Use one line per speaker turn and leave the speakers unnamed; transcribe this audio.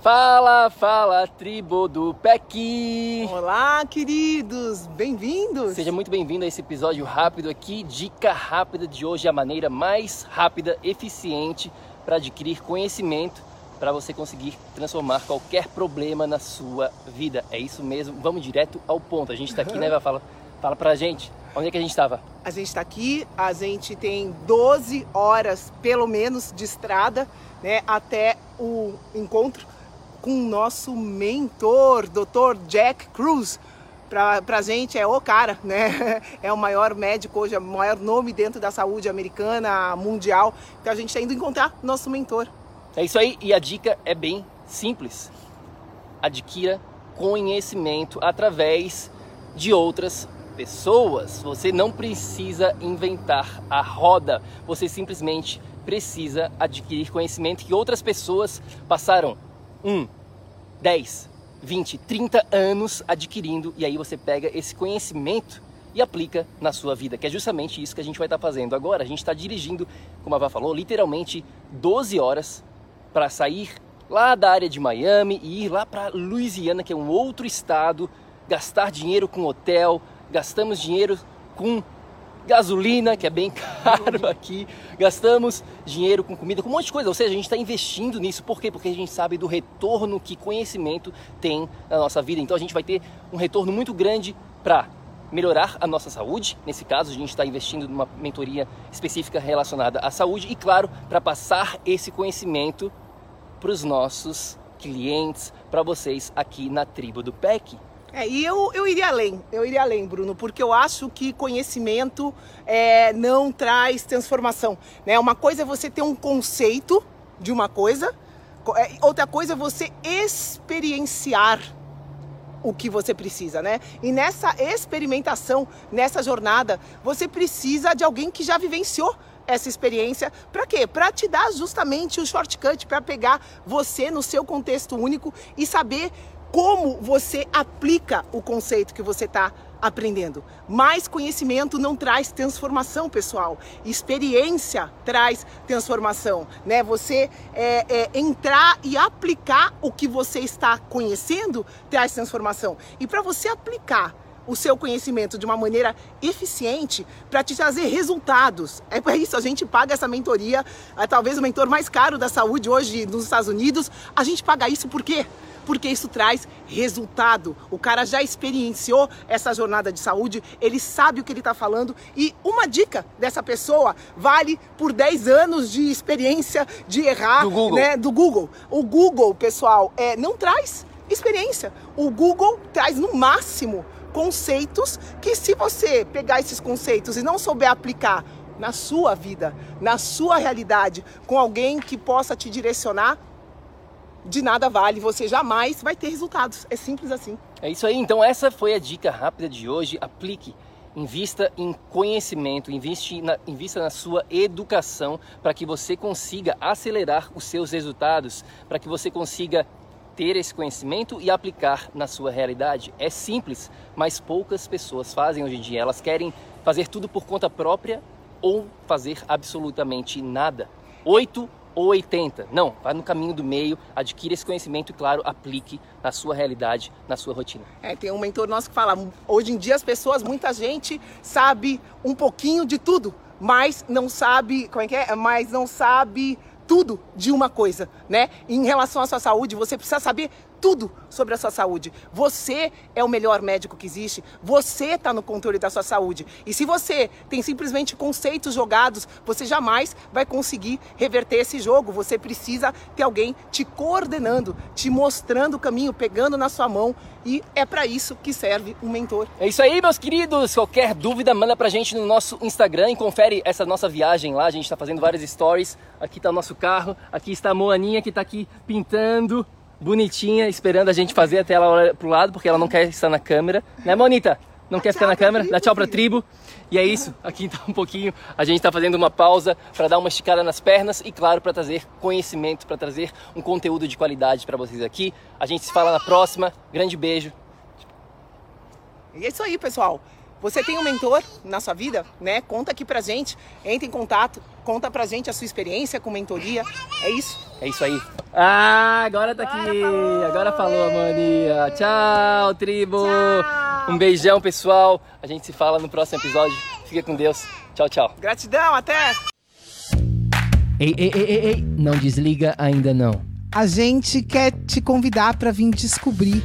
Fala, fala, tribo do PEC!
Olá, queridos! Bem-vindos!
Seja muito bem-vindo a esse episódio rápido aqui. Dica rápida de hoje, a maneira mais rápida, eficiente para adquirir conhecimento para você conseguir transformar qualquer problema na sua vida. É isso mesmo, vamos direto ao ponto. A gente está aqui, né, vai fala, fala pra gente. Onde é que a gente estava?
A gente está aqui, a gente tem 12 horas, pelo menos, de estrada, né, até o encontro com o nosso mentor, Dr. Jack Cruz. Pra, pra gente é o cara, né? É o maior médico hoje, é o maior nome dentro da saúde americana, mundial. Então a gente está indo encontrar nosso mentor.
É isso aí, e a dica é bem simples. Adquira conhecimento através de outras pessoas. Você não precisa inventar a roda, você simplesmente precisa adquirir conhecimento que outras pessoas passaram um, 10, 20, 30 anos adquirindo e aí você pega esse conhecimento e aplica na sua vida, que é justamente isso que a gente vai estar fazendo agora. A gente está dirigindo, como a Vá falou, literalmente 12 horas para sair lá da área de Miami e ir lá para Louisiana, que é um outro estado, gastar dinheiro com hotel, gastamos dinheiro com gasolina, que é bem caro aqui, gastamos dinheiro com comida, com um monte de coisa. Ou seja, a gente está investindo nisso. Por quê? Porque a gente sabe do retorno que conhecimento tem na nossa vida. Então a gente vai ter um retorno muito grande para melhorar a nossa saúde. Nesse caso, a gente está investindo numa mentoria específica relacionada à saúde e, claro, para passar esse conhecimento para os nossos clientes, para vocês aqui na tribo do PEC.
É, e eu, eu iria além, eu iria além, Bruno, porque eu acho que conhecimento é, não traz transformação. Né? Uma coisa é você ter um conceito de uma coisa, é, outra coisa é você experienciar o que você precisa, né? E nessa experimentação, nessa jornada, você precisa de alguém que já vivenciou essa experiência. Para quê? Para te dar justamente o shortcut, para pegar você no seu contexto único e saber como você aplica o conceito que você está aprendendo. Mais conhecimento não traz transformação, pessoal. Experiência traz transformação, né? Você é, é, entrar e aplicar o que você está conhecendo traz transformação. E para você aplicar o seu conhecimento de uma maneira eficiente para te trazer resultados. É por isso a gente paga essa mentoria, é talvez o mentor mais caro da saúde hoje nos Estados Unidos. A gente paga isso por quê? porque isso traz resultado. O cara já experienciou essa jornada de saúde, ele sabe o que ele está falando e uma dica dessa pessoa vale por 10 anos de experiência de errar
do Google.
Né, do Google. O Google, pessoal, é, não traz experiência. O Google traz no máximo conceitos que se você pegar esses conceitos e não souber aplicar na sua vida, na sua realidade, com alguém que possa te direcionar, de nada vale, você jamais vai ter resultados. É simples assim.
É isso aí. Então essa foi a dica rápida de hoje. Aplique. Invista em conhecimento, na, invista na sua educação para que você consiga acelerar os seus resultados, para que você consiga ter esse conhecimento e aplicar na sua realidade. É simples, mas poucas pessoas fazem hoje em dia. Elas querem fazer tudo por conta própria ou fazer absolutamente nada. 8 ou 80. Não, vá no caminho do meio, adquira esse conhecimento e, claro, aplique na sua realidade, na sua rotina.
É, tem um mentor nosso que fala, hoje em dia as pessoas, muita gente sabe um pouquinho de tudo, mas não sabe, como é que é? Mas não sabe tudo de uma coisa, né? Em relação à sua saúde, você precisa saber tudo sobre a sua saúde. Você é o melhor médico que existe. Você está no controle da sua saúde. E se você tem simplesmente conceitos jogados, você jamais vai conseguir reverter esse jogo. Você precisa ter alguém te coordenando, te mostrando o caminho, pegando na sua mão. E é para isso que serve um mentor.
É isso aí, meus queridos. Qualquer dúvida, manda pra gente no nosso Instagram e confere essa nossa viagem lá. A gente está fazendo várias stories. Aqui está o nosso carro, aqui está a Moaninha que está aqui pintando bonitinha, esperando a gente fazer até ela olhar pro lado, porque ela não quer estar na câmera. Né, Monita? Não quer ficar na câmera? Dá tchau pra tribo. E é isso, aqui então um pouquinho a gente está fazendo uma pausa para dar uma esticada nas pernas e claro para trazer conhecimento, para trazer um conteúdo de qualidade para vocês aqui. A gente se fala na próxima. Grande beijo.
E é isso aí, pessoal. Você tem um mentor na sua vida, né? Conta aqui pra gente, entre em contato, conta pra gente a sua experiência com mentoria. É isso.
É isso aí. Ah, agora tá aqui. Agora falou, agora falou mania. Tchau, tribo. Tchau. Um beijão, pessoal. A gente se fala no próximo episódio. Fica com Deus. Tchau, tchau.
Gratidão, até.
Ei, ei, ei, ei, ei. não desliga ainda não.
A gente quer te convidar para vir descobrir